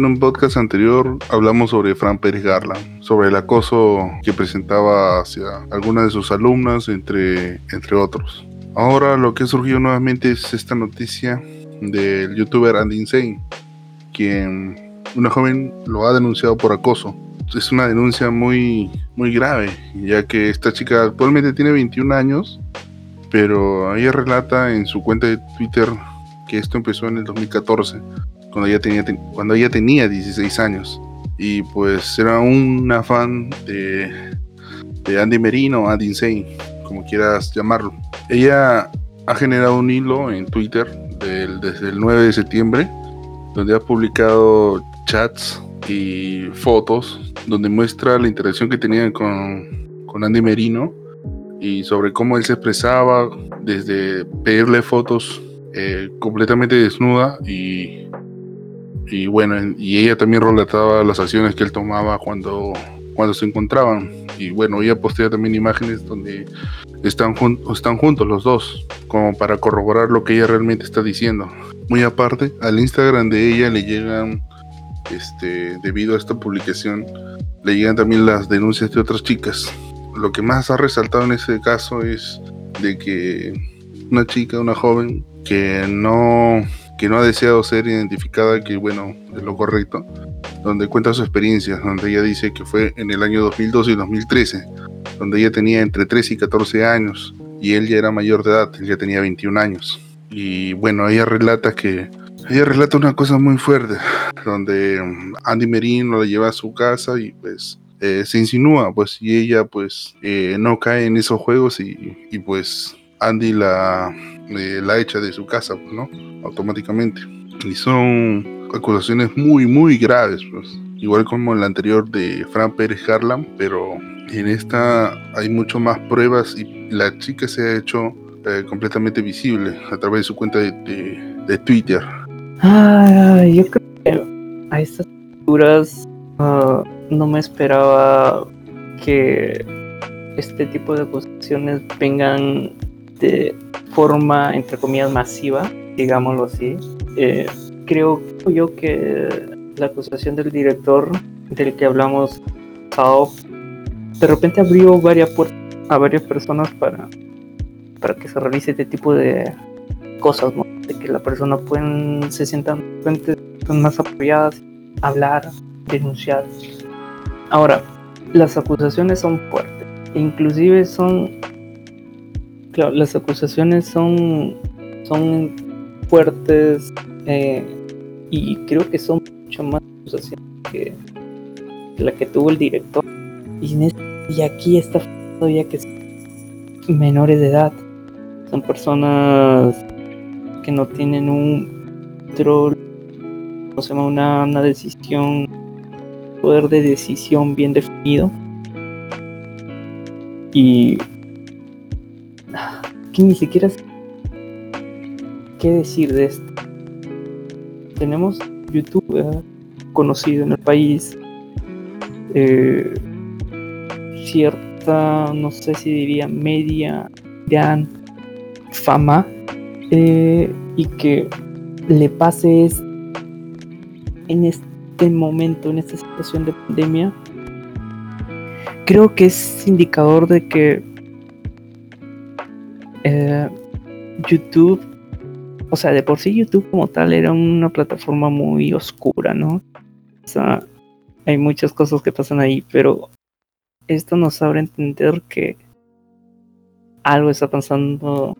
En un podcast anterior hablamos sobre Fran Pérez Garland, sobre el acoso que presentaba hacia algunas de sus alumnas, entre, entre otros. Ahora lo que ha surgido nuevamente es esta noticia del youtuber Andy Insane, quien una joven lo ha denunciado por acoso. Es una denuncia muy, muy grave, ya que esta chica actualmente tiene 21 años, pero ella relata en su cuenta de Twitter que esto empezó en el 2014, cuando ella tenía, cuando ella tenía 16 años. Y pues era una fan de, de Andy Merino, Andy Insane, como quieras llamarlo. Ella ha generado un hilo en Twitter desde el 9 de septiembre, donde ha publicado chats y fotos donde muestra la interacción que tenía con, con Andy Merino y sobre cómo él se expresaba desde pedirle fotos eh, completamente desnuda y, y bueno, y ella también relataba las acciones que él tomaba cuando, cuando se encontraban. Y bueno, ella postea también imágenes donde están, están juntos los dos, como para corroborar lo que ella realmente está diciendo. Muy aparte, al Instagram de ella le llegan, este, debido a esta publicación, le llegan también las denuncias de otras chicas. Lo que más ha resaltado en ese caso es de que una chica, una joven que no, que no ha deseado ser identificada, que bueno, es lo correcto, donde cuenta su experiencia, donde ella dice que fue en el año 2012 y 2013, donde ella tenía entre 13 y 14 años y él ya era mayor de edad, él ya tenía 21 años. Y bueno, ella relata que ella relata una cosa muy fuerte, donde um, Andy Merino la lleva a su casa y pues eh, se insinúa, pues, y ella pues eh, no cae en esos juegos y, y pues Andy la, eh, la echa de su casa, ¿no? Automáticamente. Y son acusaciones muy, muy graves, pues. Igual como en la anterior de Fran Pérez Harlan, pero en esta hay mucho más pruebas y la chica se ha hecho eh, completamente visible a través de su cuenta de, Twitter. Ah, yo creo que a estas alturas ah, no me esperaba que este tipo de acusaciones vengan de forma, entre comillas, masiva, digámoslo así. Eh, creo yo que la acusación del director del que hablamos, de repente abrió varias puertas a varias personas para, para que se realice este tipo de cosas, De que la persona pueden, se sientan más apoyadas, hablar, denunciar. Ahora, las acusaciones son fuertes, inclusive son, las acusaciones son, son fuertes eh, y creo que son mucho más acusaciones que, la que tuvo el director. Y, y aquí está ya que son menores de edad. Son personas que no tienen un control, o sea, una, una decisión, poder de decisión bien definido. Y ni siquiera sé qué decir de esto. Tenemos YouTube conocido en el país, eh, cierto no sé si diría media gran fama. Eh, y que le pase es en este momento, en esta situación de pandemia, creo que es indicador de que eh, YouTube, o sea, de por sí YouTube como tal era una plataforma muy oscura, ¿no? O sea, hay muchas cosas que pasan ahí, pero esto nos abre a entender que algo está pasando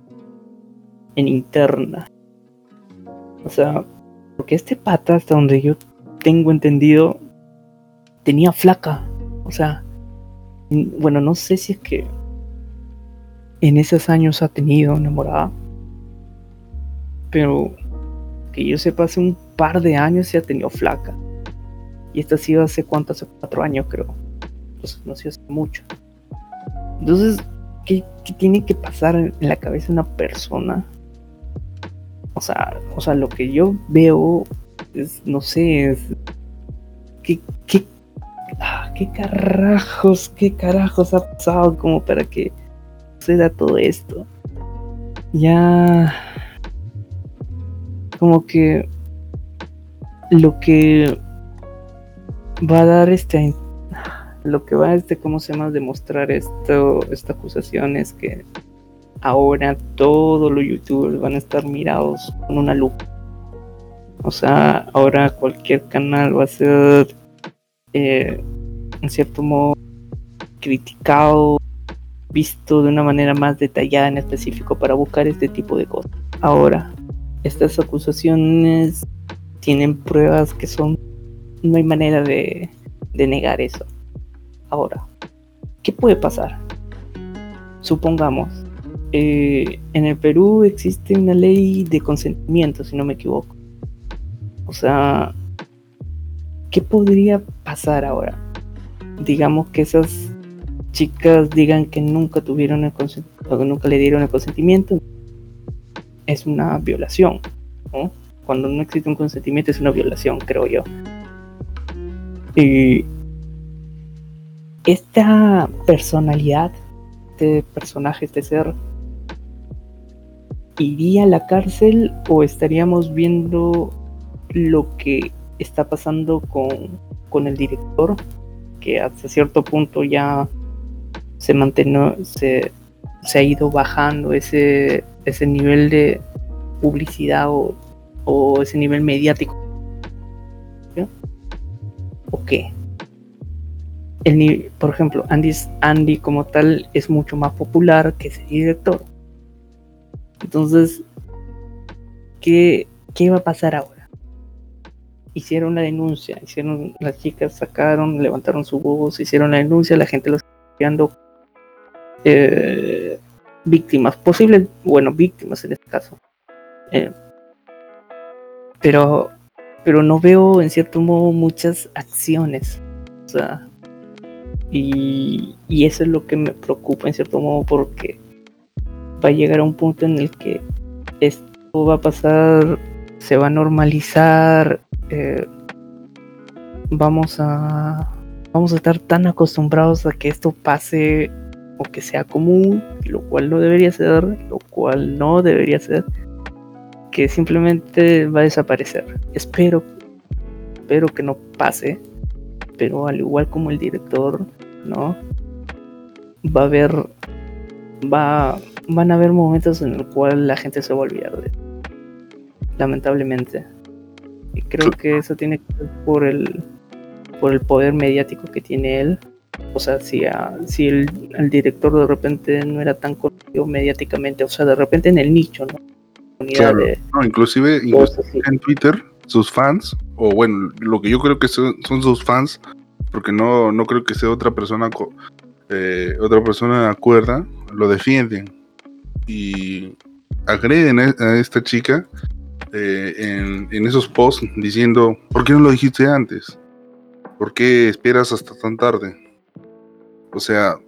en interna. O sea, porque este pata, hasta donde yo tengo entendido, tenía flaca. O sea, bueno, no sé si es que en esos años ha tenido enamorada. Pero que yo sepa, hace un par de años se ha tenido flaca. Y esta ha sido hace cuánto, hace cuatro años creo no se hace mucho. Entonces, ¿qué, tiene que pasar en la cabeza de una persona? O sea, o sea, lo que yo veo es, no sé, es, ¿qué, qué, ah, qué carajos, qué carajos ha pasado como para que suceda todo esto? Ya, como que lo que va a dar este lo que va este cómo se llama demostrar esto esta acusación es que ahora todos los youtubers van a estar mirados con una lupa o sea ahora cualquier canal va a ser eh, en cierto modo criticado visto de una manera más detallada en específico para buscar este tipo de cosas ahora estas acusaciones tienen pruebas que son no hay manera de, negar eso. Ahora, ¿qué puede pasar? Supongamos, eh, en el Perú existe una ley de consentimiento, si no me equivoco. O sea, ¿qué podría pasar ahora? Digamos que esas chicas digan que nunca tuvieron el consentimiento, nunca le dieron el consentimiento. Es una violación, Cuando no existe un consentimiento es una violación, creo yo. Y esta personalidad, este personaje, este ser, ¿iría a la cárcel o estaríamos viendo lo que está pasando con, con el director? Que hasta cierto punto ya se mantiene, se, se ha ido bajando ese, ese nivel de publicidad o, o ese nivel mediático o qué? El, por ejemplo, Andy, Andy como tal es mucho más popular que ese director. Entonces, ¿qué, qué va a pasar ahora? Hicieron la denuncia, hicieron, las chicas sacaron, levantaron su voz, hicieron la denuncia, la gente los está eh, víctimas, posibles, bueno, víctimas en este caso. Eh, pero pero no veo en cierto modo muchas acciones. O sea, y, y, eso es lo que me preocupa en cierto modo porque va a llegar a un punto en el que esto va a pasar, se va a normalizar, eh, vamos a vamos a estar tan acostumbrados a que esto pase o que sea común, lo cual no debería ser, lo cual no debería ser que simplemente va a desaparecer. Espero, espero que no pase, pero al igual como el director, ¿no? Va a haber, va, van a haber momentos en el cual la gente se va a olvidar de lamentablemente. Y creo que eso tiene que ver por el, por el poder mediático que tiene él. O sea, si, si el, el director de repente no era tan conocido mediáticamente, o sea, de repente en el nicho, ¿no? no, inclusive, en Twitter, sus fans, o bueno, lo que yo creo que son, sus fans, porque no, no creo que sea otra persona, eh, otra persona acuerda, lo defienden y agreden a, esta chica eh, en, en, esos posts diciendo, ¿por qué no lo dijiste antes? ¿Por qué esperas hasta tan tarde? O sea,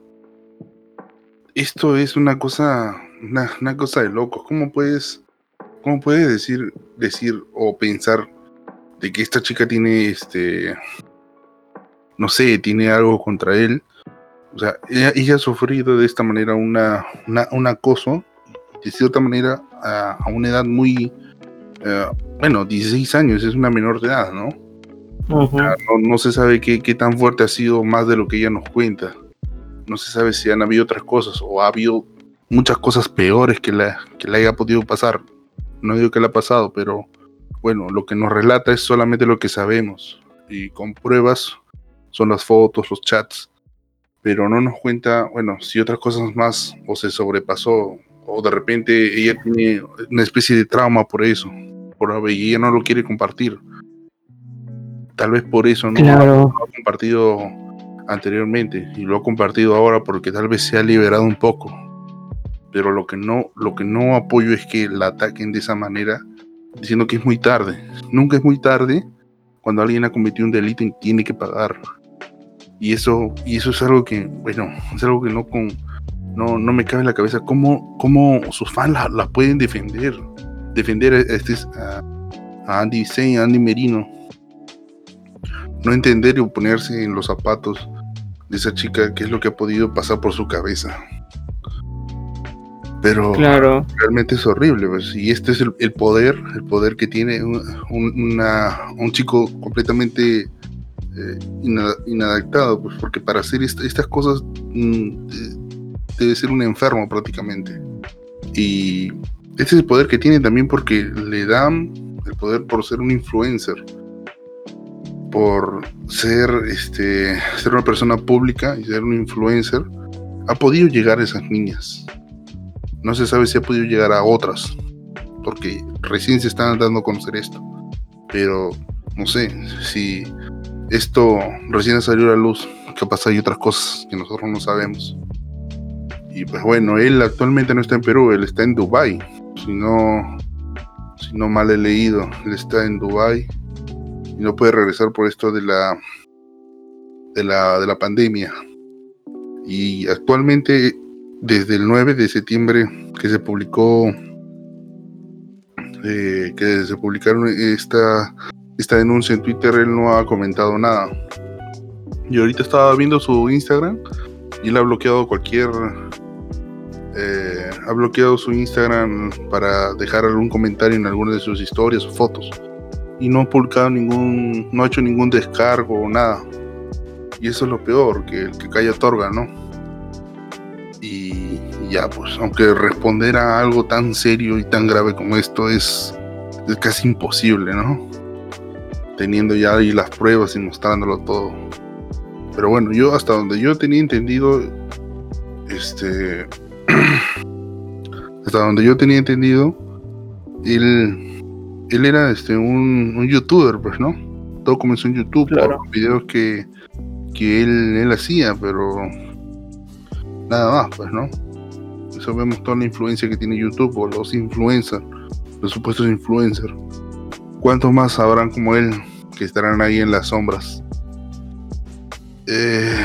esto es una cosa, una, una cosa de locos. ¿Cómo puedes ¿Cómo puedes decir, decir o pensar de que esta chica tiene este, no sé, tiene algo contra él? O sea, ella, ha sufrido de esta manera una, un acoso, de cierta manera, a, una edad muy, eh, bueno, 16 años, es una menor de edad, ¿no? no, se sabe qué, qué, tan fuerte ha sido más de lo que ella nos cuenta. No se sabe si han habido otras cosas o ha habido muchas cosas peores que, la, que le haya podido pasar. No digo que le ha pasado, pero bueno, lo que nos relata es solamente lo que sabemos. Y con pruebas son las fotos, los chats, pero no nos cuenta, bueno, si otras cosas más o se sobrepasó o de repente ella tiene una especie de trauma por eso, por y ella no lo quiere compartir. Tal vez por eso no, ha compartido anteriormente y lo ha compartido ahora porque tal vez se ha liberado un poco pero lo que no, lo que no apoyo es que la ataquen de esa manera, diciendo que es muy tarde. Nunca es muy tarde cuando alguien ha cometido un delito y tiene que pagar. Y eso, y eso es algo que, bueno, es algo que no con no, no me cabe en la cabeza. ¿Cómo, cómo sus fans la, pueden defender? Defender a, este, a, Andy Zane, a Andy Merino. No entender y ponerse en los zapatos de esa chica, qué es lo que ha podido pasar por su cabeza. Pero claro. realmente es horrible. Pues, y este es el, poder, el poder que tiene un, una, un chico completamente eh, inadaptado, pues porque para hacer estas cosas mm, debe ser un enfermo prácticamente. Y este es el poder que tiene también porque le dan el poder por ser un influencer, por ser, este, ser una persona pública y ser un influencer, ha podido llegar a esas niñas. No se sabe si ha podido llegar a otras, porque recién se están dando a conocer esto. Pero no sé si esto recién salió a la luz, capaz hay otras cosas que nosotros no sabemos. Y pues bueno, él actualmente no está en Perú, él está en Dubai. Si no, si no mal he leído, él está en Dubai no puede regresar por esto de la de la, de la pandemia. Y actualmente, desde el 9 de septiembre que se publicó, eh, que se publicaron esta, esta denuncia en Twitter, él no ha comentado nada. Y ahorita estaba viendo su Instagram y él ha bloqueado cualquier eh, ha bloqueado su Instagram para dejar algún comentario en alguna de sus historias o fotos y no ha publicado ningún, no ha hecho ningún descargo o nada. Y eso es lo peor, que el que calla otorga, ¿no? Y, ya, pues, aunque responder a algo tan serio y tan grave como esto es, es casi imposible, ¿no? Teniendo ya ahí las pruebas y mostrándolo todo. Pero bueno, yo hasta donde yo tenía entendido, este, hasta donde yo tenía entendido, él, él era este, un, youtuber, pues, ¿no? Todo comenzó en YouTube por videos que, que él, él hacía, pero nada más, pues, ¿no? Eso vemos toda la influencia que tiene YouTube o los influencers, los supuestos influencers. ¿Cuántos más habrán como él que estarán ahí en las sombras? Eh,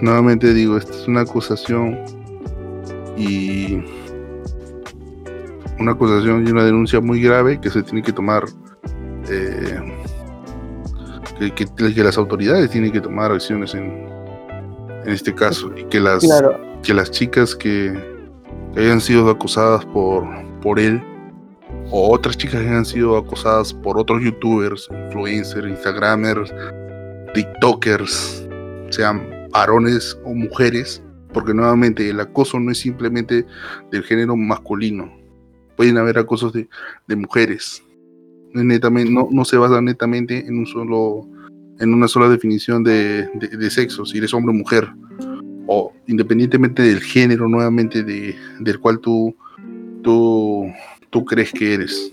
nuevamente digo, esta es una acusación y una acusación y una denuncia muy grave que se tiene que tomar, eh, que, las autoridades tienen que tomar acciones en, en este caso y que las, que las chicas que, hayan sido acusadas por, por él o otras chicas que hayan sido acusadas por otros youtubers, influencers, instagramers, tiktokers, sean varones o mujeres, porque nuevamente el acoso no es simplemente del género masculino. Pueden haber acosos de, mujeres. No, netamente, no, no, se basa netamente en un solo en una sola definición de, sexo, si eres hombre o mujer, o independientemente del género nuevamente de, del cual tú, tú, tú crees que eres.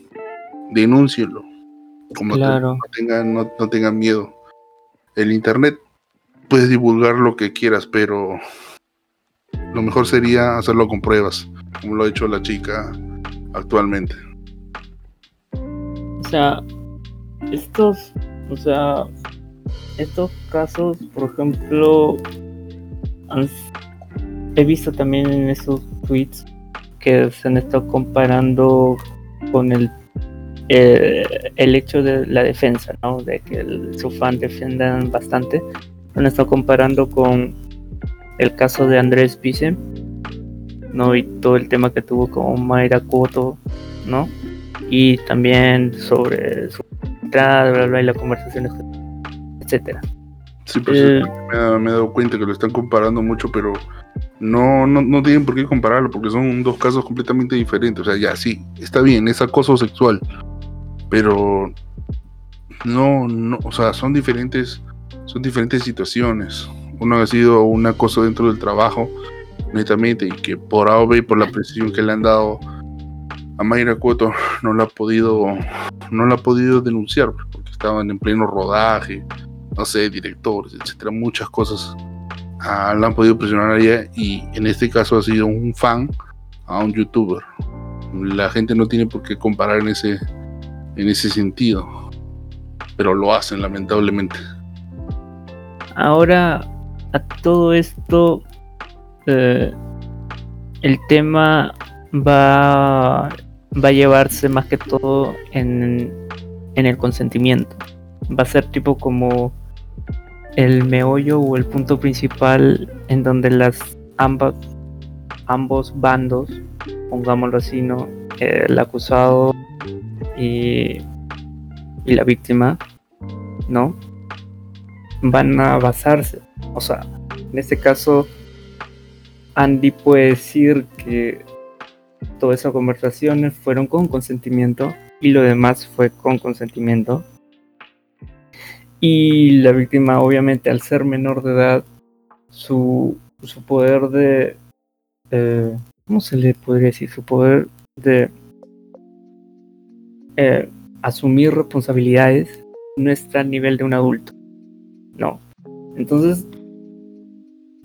Denúncielo. Como claro. no, tengan, no, no tengan miedo. El internet puedes divulgar lo que quieras, pero lo mejor sería hacerlo con pruebas, como lo ha hecho la chica actualmente. O sea, estos, o sea, estos casos, por ejemplo, he visto también en esos tweets que se han estado comparando con el eh, el hecho de la defensa, ¿no? De que el, su fan defiendan bastante. Han estado comparando con el caso de Andrés Pice, ¿no? Y todo el tema que tuvo con Mayra Koto, ¿no? Y también sobre su entrada, bla, bla, y las conversaciones, etcétera. Sí, pues eh, me, he dado cuenta que lo están comparando mucho, pero no, no, no tienen por qué compararlo, porque son dos casos completamente diferentes. O sea, ya sí, está bien, es acoso sexual, pero no, no, o sea, son diferentes, son diferentes situaciones uno ha sido un acoso dentro del trabajo, netamente, y que por AOB y por la presión que le han dado a Mayra Cuoto no la ha podido, no la ha podido denunciar, porque estaban en pleno rodaje, no sé, directores, etcétera, muchas cosas ah, la han podido presionar a ella y en este caso ha sido un fan a un youtuber. La gente no tiene por qué comparar en ese, en ese sentido, pero lo hacen lamentablemente. Ahora, a todo esto, eh, el tema va, va a llevarse más que todo en, en el consentimiento. Va a ser tipo como el meollo o el punto principal en donde las ambas ambos bandos, pongámoslo así, ¿no? El acusado y, y la víctima, ¿no? van a basarse. O sea, en este caso, Andy puede decir que todas esas conversaciones fueron con consentimiento y lo demás fue con consentimiento. Y la víctima, obviamente, al ser menor de edad, su, su poder de... ¿Cómo se le podría decir? Su poder de eh, asumir responsabilidades no está al nivel de un adulto. No. Entonces,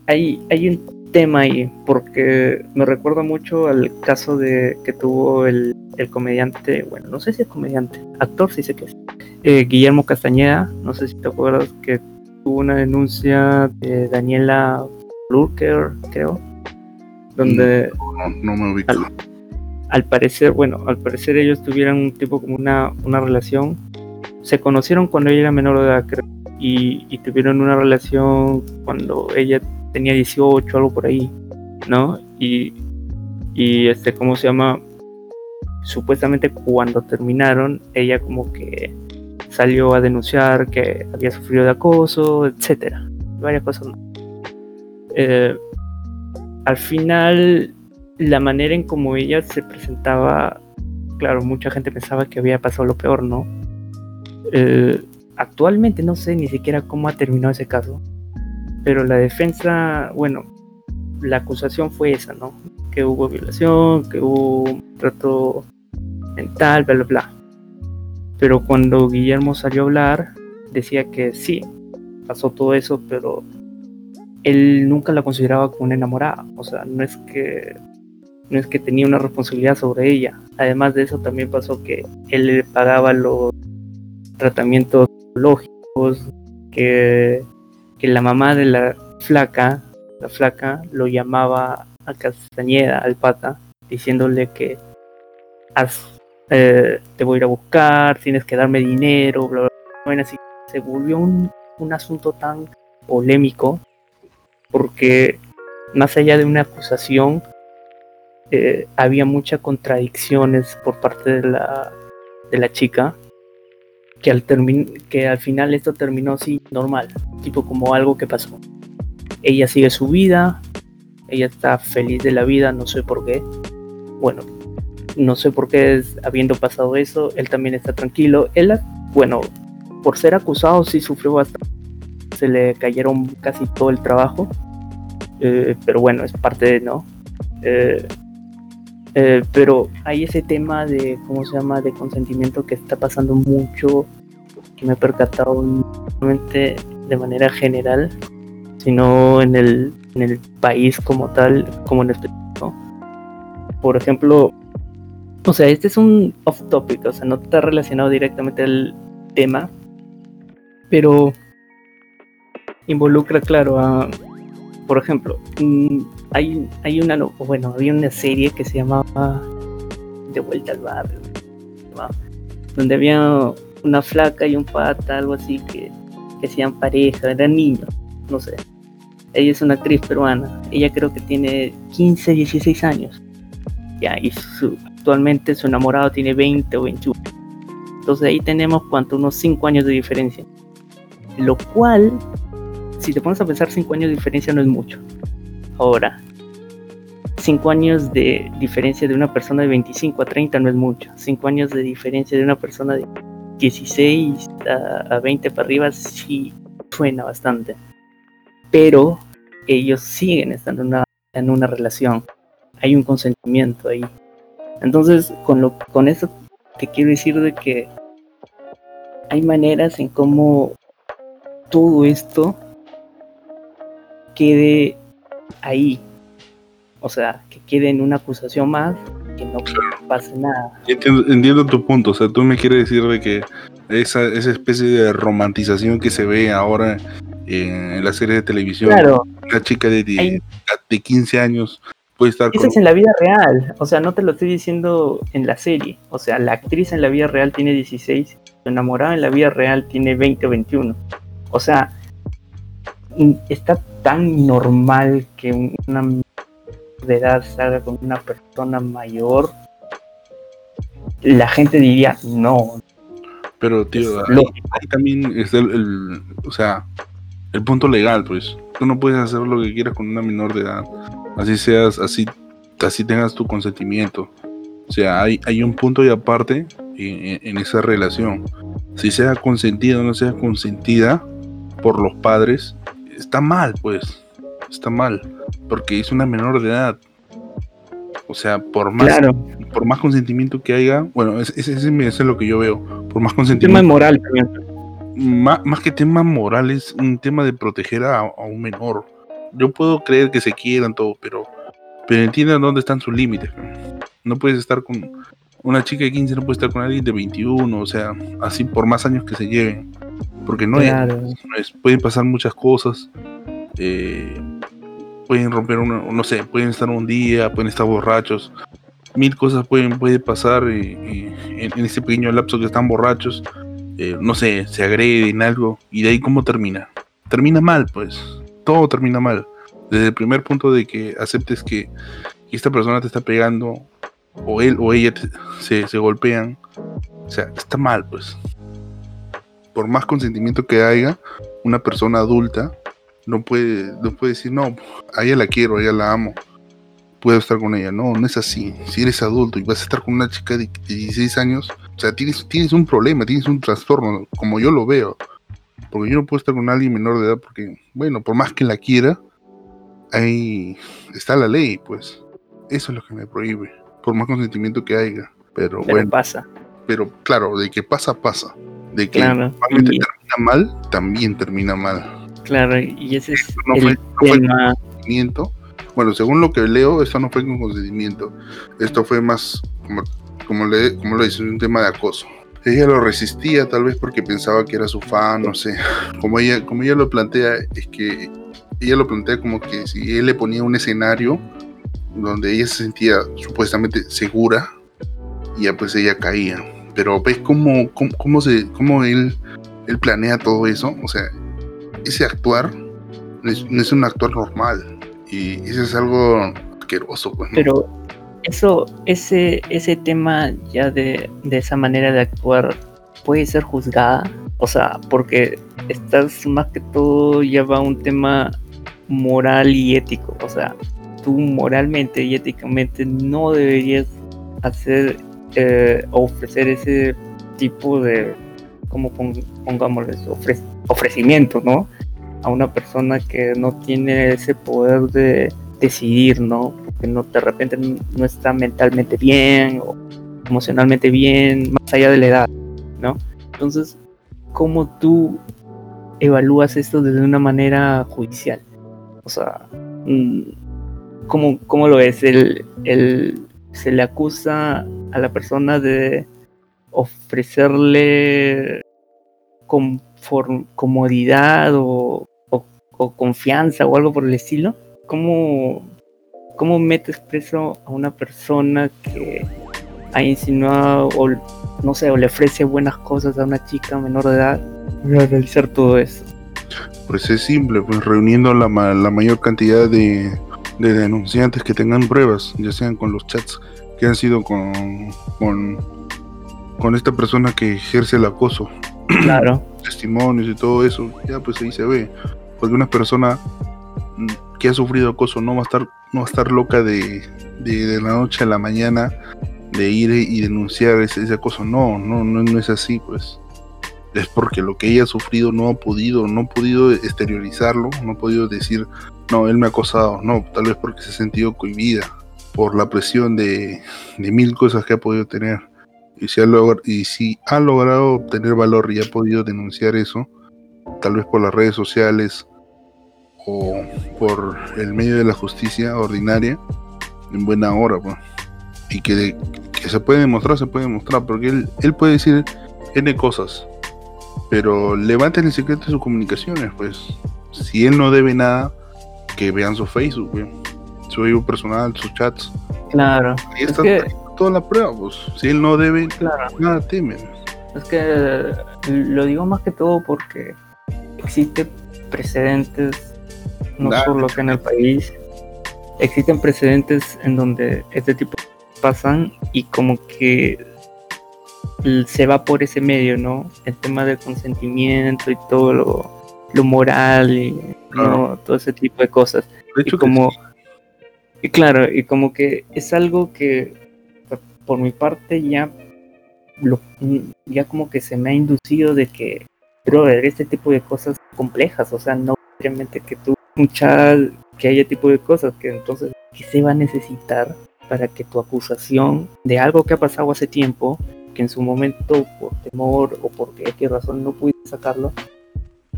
hay, hay tema ahí, porque me recuerda mucho al caso de que tuvo el, el comediante, bueno, no sé si es comediante, actor sí sé que es, eh, Guillermo Castañeda, no sé si te acuerdas que tuvo una denuncia de Daniela Lurker, creo, donde... No, me ubico. Al, parecer, bueno, al parecer ellos tuvieron un tipo como una, una relación, se conocieron cuando ella era menor de edad, creo, y, y tuvieron una relación cuando ella tenía 18, algo por ahí, ¿no? Y, y este, ¿cómo se llama? Supuestamente cuando terminaron, ella como que salió a denunciar que había sufrido de acoso, etcétera, varias cosas eh, al final, la manera en como ella se presentaba, claro, mucha gente pensaba que había pasado lo peor, ¿no? Eh, actualmente no sé ni siquiera cómo ha terminado ese caso, pero la defensa, bueno, la acusación fue esa, ¿no? Que hubo violación, que hubo trato mental, bla, bla, bla. Pero cuando Guillermo salió a hablar, decía que sí, pasó todo eso, pero él nunca la consideraba como una enamorada. O sea, no es que no es que tenía una responsabilidad sobre ella. Además de eso, también pasó que él le pagaba los tratamientos lógicos, que, que la mamá de la flaca, la flaca, lo llamaba a Castañeda, al pata, diciéndole que haz eh, te voy a ir a buscar, tienes que darme dinero, bla, bla, Bueno, así se volvió un, asunto tan polémico porque más allá de una acusación, eh, había muchas contradicciones por parte de la, de la chica que al, que al final esto terminó así normal, tipo como algo que pasó. Ella sigue su vida, ella está feliz de la vida, no sé por qué. Bueno, no sé por qué, habiendo pasado eso, él también está tranquilo. Él, bueno, por ser acusado sí sufrió bastante. Se le cayeron casi todo el trabajo. Eh, pero bueno, es parte de, ¿no? Eh, eh, pero hay ese tema de, ¿cómo se llama?, de consentimiento que está pasando mucho, que me he percatado no solamente de manera general, sino en el, en el país como tal, como en específico. Por ejemplo, o sea, este es un off topic, o sea, no está relacionado directamente al tema, pero involucra, claro, a, por ejemplo, mm, hay, hay una, bueno, había una serie que se llamaba De vuelta al barrio, donde había una flaca y un pata, algo así, que, que hacían pareja, eran niños, no sé. Ella es una actriz peruana, ella creo que tiene 15, 16 años. Ya, y su, actualmente su enamorado tiene 20 o 21. Entonces ahí tenemos cuanto unos 5 años de diferencia. Lo cual, si te pones a pensar, 5 años de diferencia no es mucho. Ahora, 5 años de diferencia de una persona de 25 a 30 no es mucho. 5 años de diferencia de una persona de 16 a, 20 para arriba sí suena bastante. Pero ellos siguen estando en una, en una relación. Hay un consentimiento ahí. Entonces, con, lo, con eso te quiero decir de que hay maneras en cómo todo esto quede ahí. O sea, que quede en una acusación más, que no pase nada. Entiendo, tu punto. O sea, tú me quieres decir de que esa, esa especie de romantización que se ve ahora en, la serie de televisión, claro, una chica de, de 15 años eso es en la vida real, o sea, no te lo estoy diciendo en la serie. O sea, la actriz en la vida real tiene 16, su enamorada en la vida real tiene 20 o 21. O sea, está tan normal que una de edad salga con una persona mayor. La gente diría, no. Pero, tío, ahí, también es el, o sea, el punto legal, pues. Tú no puedes hacer lo que quieras con una menor de edad. Así seas, así, así tengas tu consentimiento. O sea, hay, hay un punto y aparte en, esa relación. Si sea consentida o no sea consentida por los padres, está mal, pues. Está mal. Porque es una menor de edad. O sea, por más, por más consentimiento que haya, bueno, ese, es lo que yo veo. Por más consentimiento. Tema moral Más, más, que tema moral, es un tema de proteger a, un menor. Yo puedo creer que se quieran todo, pero, pero entiendan dónde están sus límites. No puedes estar con una chica de 15, no puede estar con alguien de 21, o sea, así por más años que se lleven. Porque no, es, pueden pasar muchas cosas. Eh, pueden romper una, no sé, pueden estar un día, pueden estar borrachos. Mil cosas pueden puede pasar y, en, ese pequeño lapso que están borrachos. Eh, no sé, se agreden algo. Y de ahí cómo termina. Termina mal, pues. Todo termina mal. Desde el primer punto de que aceptes que esta persona te está pegando o él o ella se, se golpean, o sea, está mal, pues. Por más consentimiento que haya, una persona adulta no puede, no puede decir, no, a ella la quiero, a ella la amo, puedo estar con ella. No, no es así. Si eres adulto y vas a estar con una chica de 16 años, o sea, tienes, tienes un problema, tienes un trastorno, como yo lo veo. Porque yo no puedo estar con alguien menor de edad porque, bueno, por más que la quiera, ahí está la ley, pues. Eso es lo que me prohíbe por más consentimiento que haya. Pero, bueno. pasa. Pero claro, de que pasa, pasa. De que termina mal, también termina mal. Claro, y ese es no el fue, consentimiento. Bueno, según lo que leo, esto no fue con consentimiento. Esto fue más, como, como, le, como lo dice, un tema de acoso. Ella lo resistía tal vez porque pensaba que era su fan, no sé. Como ella, como ella lo plantea, es que ella lo plantea como que si él le ponía un escenario, donde ella se sentía supuestamente segura y ya pues ella caía. Pero ves cómo, cómo, se, cómo él, él planea todo eso. O sea, ese actuar no es, un actuar normal. Y eso es algo asqueroso. Pues, Pero eso, ese, ese tema ya de, de esa manera de actuar puede ser juzgada. O sea, porque estás más que todo ya va un tema moral y ético. O sea, moralmente y éticamente no deberías hacer eh, ofrecer ese tipo de, como pongámosles, ofrecimiento, ¿no? A una persona que no tiene ese poder de decidir, ¿no? Que no de repente no está mentalmente bien o emocionalmente bien, más allá de la edad, ¿no? Entonces, ¿cómo tú evalúas esto desde una manera judicial? O sea, mm, ¿cómo, cómo lo es? El, el, se le acusa a la persona de ofrecerle comodidad o, confianza o algo por el estilo. ¿Cómo, ¿Cómo metes preso a una persona que ha insinuado o no sé, o le ofrece buenas cosas a una chica menor de edad para realizar todo eso? Pues es simple, pues reuniendo la, la mayor cantidad de, de denunciantes que tengan pruebas, ya sean con los chats que han sido con, con, con esta persona que ejerce el acoso. Claro. Testimonios y todo eso, ya pues ahí se ve. Porque una persona que ha sufrido acoso no va a estar, no va a estar loca de, de, la noche a la mañana de ir y denunciar ese, ese acoso. No, no, no, no es así, pues es porque lo que ella ha sufrido no ha podido, no ha podido exteriorizarlo, no ha podido decir, no, él me ha acosado, no, tal vez porque se ha sentido cohibida por la presión de, mil cosas que ha podido tener. Y si, ha y si ha logrado obtener valor y ha podido denunciar eso, tal vez por las redes sociales o por el medio de la justicia ordinaria, en buena hora, pues. Y que, que se puede demostrar, se puede demostrar, porque él, él puede decir N cosas, pero levanten el secreto de sus comunicaciones, pues. Si él no debe nada, que vean su Facebook, su Facebook personal, sus chats. Claro. Ahí está toda la prueba, pues. Si él no debe, nada temen. Es que lo digo más que todo porque existen precedentes, no solo que en el país, existen precedentes en donde este tipo pasan y como que se va por ese medio, ¿no? El tema del consentimiento y todo lo, lo moral y ¿no? todo ese tipo de cosas. De hecho, y como y claro, y como que es algo que por mi parte ya lo, ya como que se me ha inducido de que brother, este tipo de cosas complejas, o sea, no realmente que tú escuchas que haya tipo de cosas que entonces que se va a necesitar para que tu acusación de algo que ha pasado hace tiempo, que en su momento por temor o por qué razón no pudiste sacarlo,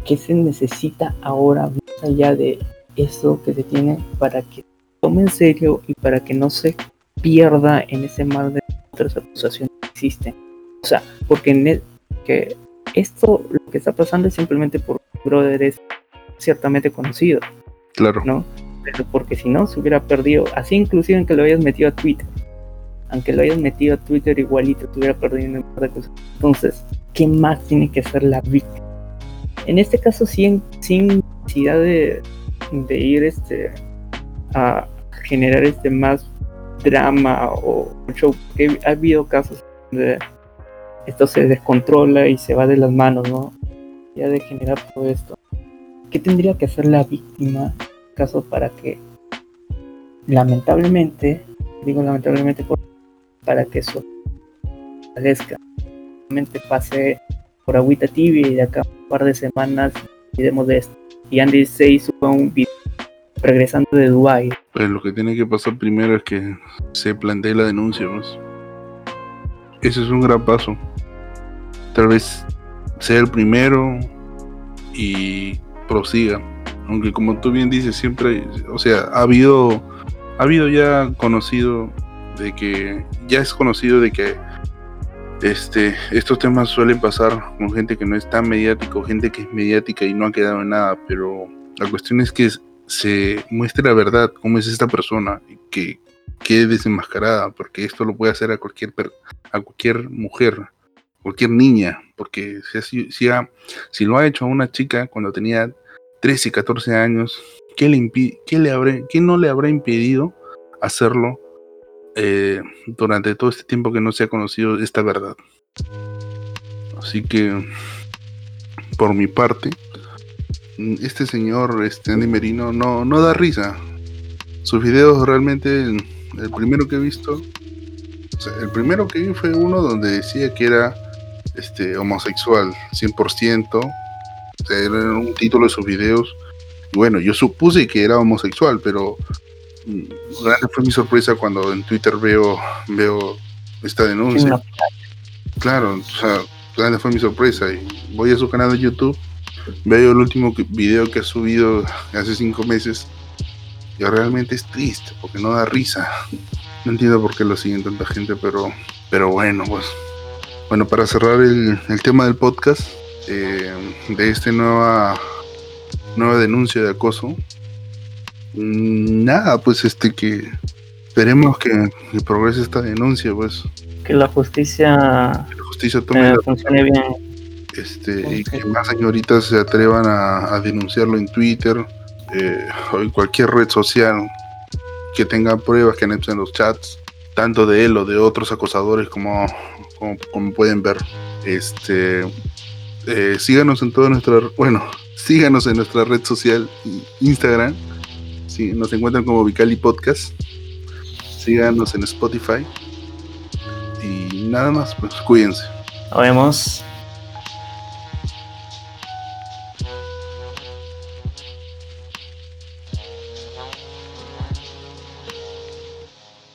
¿qué se necesita ahora más allá de eso que se tiene para que tome en serio y para que no se pierda en ese mar de otras acusaciones que existen? O sea, porque en el, que esto lo que está pasando es simplemente porque brother es ciertamente conocido. Claro. ¿No? Pero porque si no, se hubiera perdido, así inclusive en que lo hayas metido a Twitter. Aunque lo hayas metido a Twitter igualito, te hubiera perdido un par de cosas. Entonces, ¿qué más tiene que hacer la víctima? En este caso, sin, sin necesidad de, de ir este, a generar este más drama o show, porque ha habido casos donde esto se descontrola y se va de las manos, ¿no? Ya de generar todo esto. ¿Qué tendría que hacer la víctima en caso para que lamentablemente, digo lamentablemente para que eso parezca, pase por agüita tibia y de acá par de semanas olvidemos de esto. Y Andy se hizo un video regresando de Dubai. Pues lo que tiene que pasar primero es que se plantee la denuncia, ¿no? Ese es un gran paso. Tal vez sea el primero y prosiga. Aunque como tú bien dices, siempre, o sea, ha habido, ha habido ya conocido de que, ya es conocido de que este, estos temas suelen pasar con gente que no es tan mediática gente que es mediática y no ha quedado en nada, pero la cuestión es que se muestre la verdad, cómo es esta persona, y que quede desenmascarada, porque esto lo puede hacer a cualquier, a cualquier mujer, cualquier niña, porque si, si, si, lo ha hecho a una chica cuando tenía 13, 14 años, ¿qué, le qué, le habré, qué no le habrá impedido hacerlo eh, durante todo este tiempo que no se ha conocido esta verdad? Así que, por mi parte, este señor, este Andy Merino, no, no da risa. Sus videos realmente, el primero que he visto, el primero que vi fue uno donde decía que era este, homosexual, 100%. Era un título de sus videos. Bueno, yo supuse que era homosexual, pero grande fue mi sorpresa cuando en Twitter veo, veo esta denuncia. Claro, o sea, grande fue mi sorpresa. Y voy a su canal de YouTube, veo el último video que ha subido hace cinco meses. Y realmente es triste, porque no da risa. No entiendo por qué lo siguen tanta gente, pero, pero bueno, pues. Bueno, para cerrar el, tema del podcast, eh, de esta nueva, nueva denuncia de acoso, nada, pues este que esperemos que, progrese esta denuncia, pues. Que la justicia, la justicia tome eh, funcione bien. Este, y que más señoritas se atrevan a, denunciarlo en Twitter eh, o en cualquier red social que tenga pruebas que anexen los chats, tanto de él o de otros acosadores como como, pueden ver. Este, eh, síganos en toda nuestra, bueno, síganos en nuestra red social Instagram. Nos encuentran como Vicali Podcast. Síganos en Spotify. Y nada más, pues cuídense. Nos vemos.